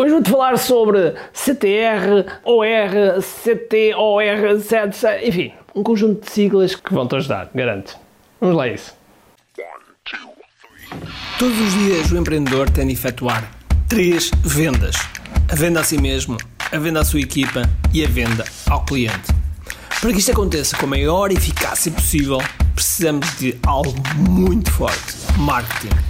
Hoje vou-te falar sobre CTR, OR, CT, OR, ZC, enfim, um conjunto de siglas que vão te ajudar, garanto. Vamos lá a isso. Todos os dias o empreendedor tem de efetuar três vendas: a venda a si mesmo, a venda à sua equipa e a venda ao cliente. Para que isto aconteça com a maior eficácia possível, precisamos de algo muito forte: marketing.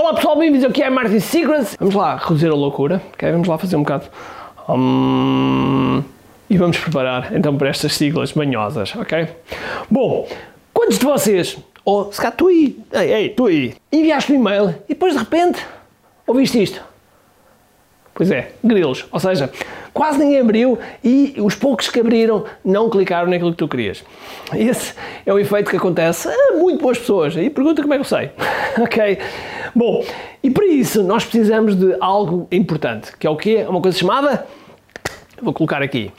Olá pessoal, bem-vindos ao QI Marketing Secrets. Vamos lá reduzir a loucura, ok? Vamos lá fazer um bocado. Um, e vamos preparar então para estas siglas manhosas, ok? Bom, quantos de vocês, ou se cá tu aí, ei, ei, tu aí, enviaste um e-mail e depois de repente ouviste isto? Pois é, grilos. Ou seja, quase ninguém abriu e os poucos que abriram não clicaram naquilo que tu querias. Esse é o efeito que acontece a muito boas pessoas. E pergunta como é que eu sei. ok? Bom, e para isso nós precisamos de algo importante, que é o quê? Uma coisa chamada. Vou colocar aqui.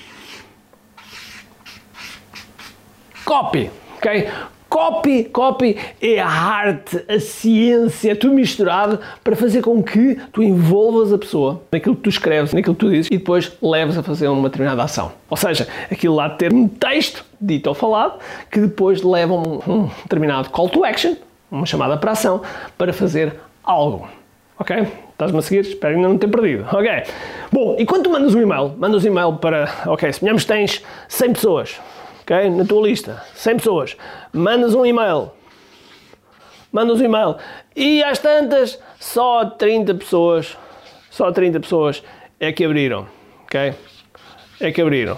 Copy. Ok? Copy, copy é a arte, a ciência, tudo misturado para fazer com que tu envolvas a pessoa naquilo que tu escreves, naquilo que tu dizes e depois leves a fazer uma determinada ação. Ou seja, aquilo lá de ter um texto dito ou falado que depois leva a um, um determinado call to action, uma chamada para ação, para fazer algo. Ok? Estás-me a seguir? Espero ainda não ter perdido. Ok? Bom, e quando tu mandas um e-mail, mandas um e-mail para, ok, suponhamos que tens 100 pessoas ok? Na tua lista, 100 pessoas, mandas um e-mail, mandas um e-mail e às tantas só 30 pessoas, só 30 pessoas é que abriram, ok? É que abriram.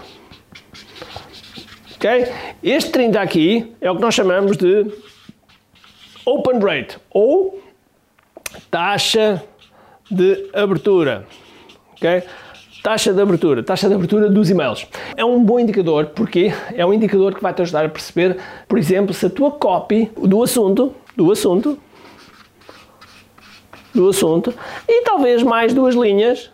Ok? Este 30 aqui é o que nós chamamos de open rate ou taxa de abertura, ok? Taxa de abertura, taxa de abertura dos e-mails. É um bom indicador porque é um indicador que vai te ajudar a perceber, por exemplo, se a tua copy do assunto, do assunto, do assunto, e talvez mais duas linhas,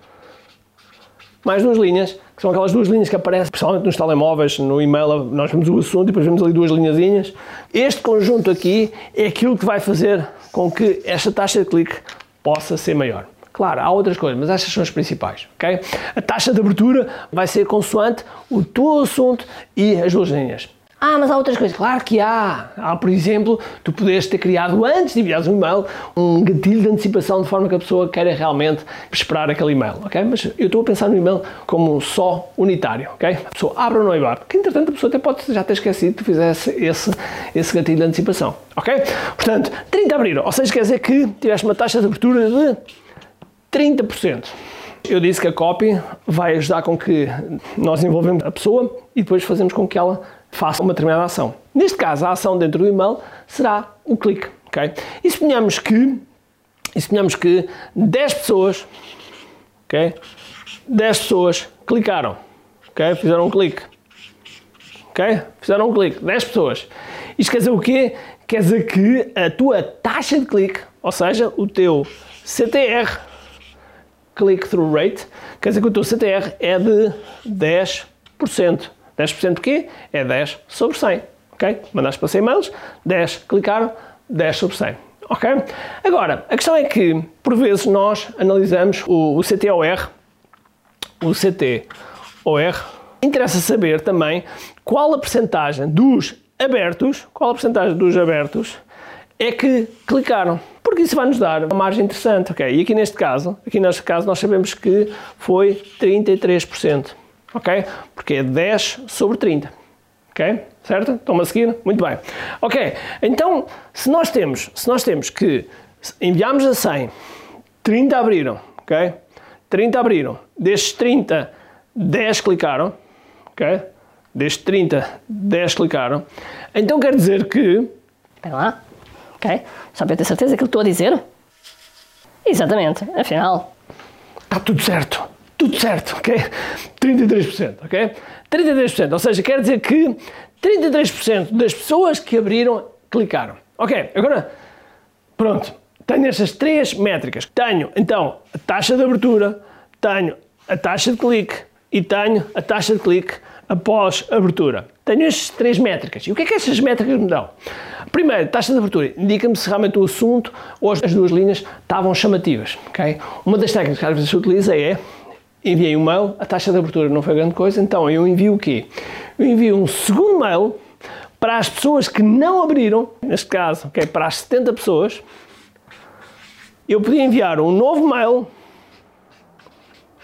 mais duas linhas, que são aquelas duas linhas que aparecem, principalmente nos telemóveis, no e-mail, nós vemos o assunto e depois vemos ali duas linhazinhas. Este conjunto aqui é aquilo que vai fazer com que esta taxa de clique possa ser maior. Claro, há outras coisas, mas estas são as principais, ok? A taxa de abertura vai ser consoante o teu assunto e as duas linhas. Ah, mas há outras coisas. Claro que há. Há, por exemplo, tu podes ter criado antes de enviares um e-mail um gatilho de antecipação de forma que a pessoa queira realmente esperar aquele e-mail, ok? Mas eu estou a pensar no e-mail como só unitário, ok? A pessoa abre ou não abre, porque entretanto a pessoa até pode já ter esquecido que tu fizesse esse, esse gatilho de antecipação, ok? Portanto, 30 abriram, ou seja, quer dizer que tiveste uma taxa de abertura de 30%. Eu disse que a copy vai ajudar com que nós envolvemos a pessoa e depois fazemos com que ela faça uma determinada ação. Neste caso, a ação dentro do e-mail será o clique, ok? E suponhamos que, e suponhamos que 10 pessoas, ok? 10 pessoas clicaram, ok? Fizeram um clique, ok? Fizeram um clique, 10 pessoas. Isto quer dizer o quê? Quer dizer que a tua taxa de clique, ou seja, o teu CTR, click-through rate, quer dizer que o teu CTR é de 10%. 10% de quê? É 10 sobre 100. Ok? Mandaste para 100 e-mails, 10 clicaram, 10 sobre 100. Ok? Agora, a questão é que, por vezes, nós analisamos o, o CTOR, o CTOR, interessa saber também qual a percentagem dos abertos, qual a percentagem dos abertos é que clicaram porque isso vai nos dar uma margem interessante, ok? E aqui neste caso, aqui neste caso nós sabemos que foi 33%, ok? Porque é 10 sobre 30, ok? Certo? Estão-me a seguir? Muito bem. Ok, então se nós temos, se nós temos que enviamos a 100, 30 abriram, ok? 30 abriram, destes 30, 10 clicaram, ok? Destes 30, 10 clicaram, então quer dizer que... Espera lá ok? Só para eu ter certeza que eu estou a dizer. Exatamente, afinal. Está tudo certo. Tudo certo, ok? 33%, ok? 33%, ou seja, quer dizer que 33% das pessoas que abriram clicaram. Ok, agora, pronto, tenho estas três métricas. Tenho, então, a taxa de abertura, tenho a taxa de clique e tenho a taxa de clique após abertura. Tenho estas três métricas. E o que é que estas métricas me dão? Primeiro, taxa de abertura indica-me se realmente o assunto ou as duas linhas estavam chamativas. Okay? Uma das técnicas que às vezes se utiliza é enviei um mail, a taxa de abertura não foi grande coisa, então eu envio o quê? Eu envio um segundo mail para as pessoas que não abriram, neste caso, okay, para as 70 pessoas, eu podia enviar um novo mail,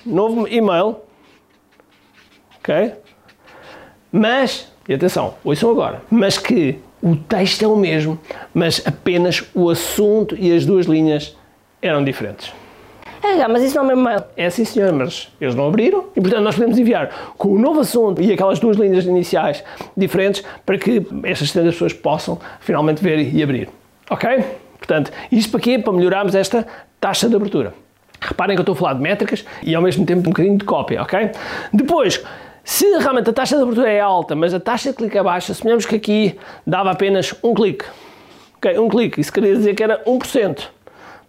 novo e-mail, ok? Mas, e atenção, ouçam agora, mas que o texto é o mesmo, mas apenas o assunto e as duas linhas eram diferentes. É, mas isso não é o mesmo mail. É sim, senhor, mas eles não abriram e, portanto, nós podemos enviar com o novo assunto e aquelas duas linhas iniciais diferentes para que estas 70 pessoas possam finalmente ver e abrir. Ok? Portanto, isto para quê? Para melhorarmos esta taxa de abertura. Reparem que eu estou a falar de métricas e ao mesmo tempo um bocadinho de cópia, ok? Depois, se realmente a taxa de abertura é alta, mas a taxa de clique é baixa, suponhamos que aqui dava apenas um clique. Ok, um clique, isso queria dizer que era 1%.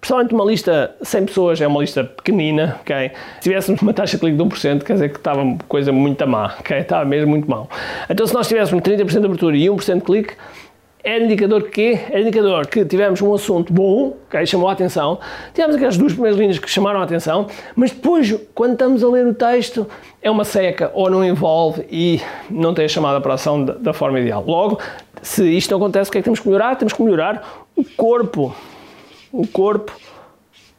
Principalmente uma lista 100 pessoas é uma lista pequenina, ok? Se tivéssemos uma taxa de clique de 1%, quer dizer que estava coisa muito má, ok? Estava mesmo muito mal. Então se nós tivéssemos 30% de abertura e 1% de clique, era indicador que? Era indicador que tivemos um assunto bom, ok? Chamou a atenção, tivemos aquelas duas primeiras linhas que chamaram a atenção, mas depois, quando estamos a ler o texto, é uma seca ou não envolve e não tem a chamada para a ação da, da forma ideal. Logo, se isto não acontece, o que é que temos que melhorar? Temos que melhorar o corpo o corpo,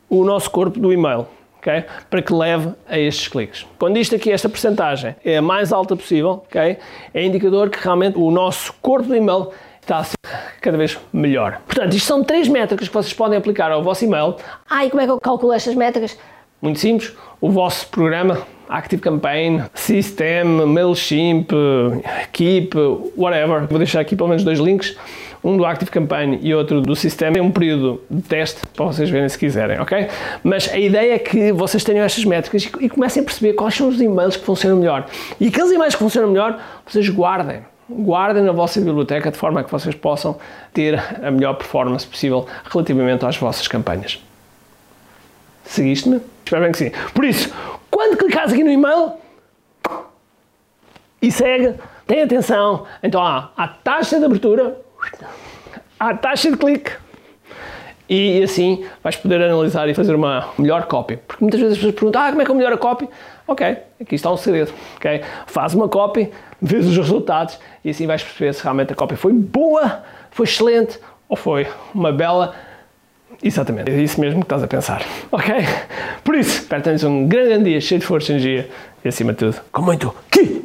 o nosso corpo do e-mail. Okay? Para que leve a estes cliques. Quando isto aqui, esta percentagem é a mais alta possível, okay? é indicador que realmente o nosso corpo do e-mail está a ser cada vez melhor. Portanto, isto são três métricas que vocês podem aplicar ao vosso e-mail. Ah, e como é que eu calculo estas métricas? Muito simples, o vosso programa Active Campaign, System, MailChimp, Keep, whatever. Vou deixar aqui pelo menos dois links um do Active Campaign e outro do sistema. Tem um período de teste para vocês verem se quiserem, ok? Mas a ideia é que vocês tenham estas métricas e, e comecem a perceber quais são os e-mails que funcionam melhor. E aqueles e-mails que funcionam melhor, vocês guardem. Guardem na vossa biblioteca de forma que vocês possam ter a melhor performance possível relativamente às vossas campanhas. Seguiste-me? Espero bem que sim. Por isso, quando clicares aqui no e-mail e segue, tem atenção. Então há a taxa de abertura, a taxa de clique e assim vais poder analisar e fazer uma melhor cópia. Porque muitas vezes as pessoas perguntam: ah, como é que eu melhoro a cópia? Ok, aqui está um segredo. Okay? Faz uma cópia, vês os resultados e assim vais perceber se realmente a cópia foi boa, foi excelente ou foi uma bela. Exatamente, é isso mesmo que estás a pensar. Ok? Por isso, espero que tenhas um grande dia cheio de força e energia e acima de tudo, com muito que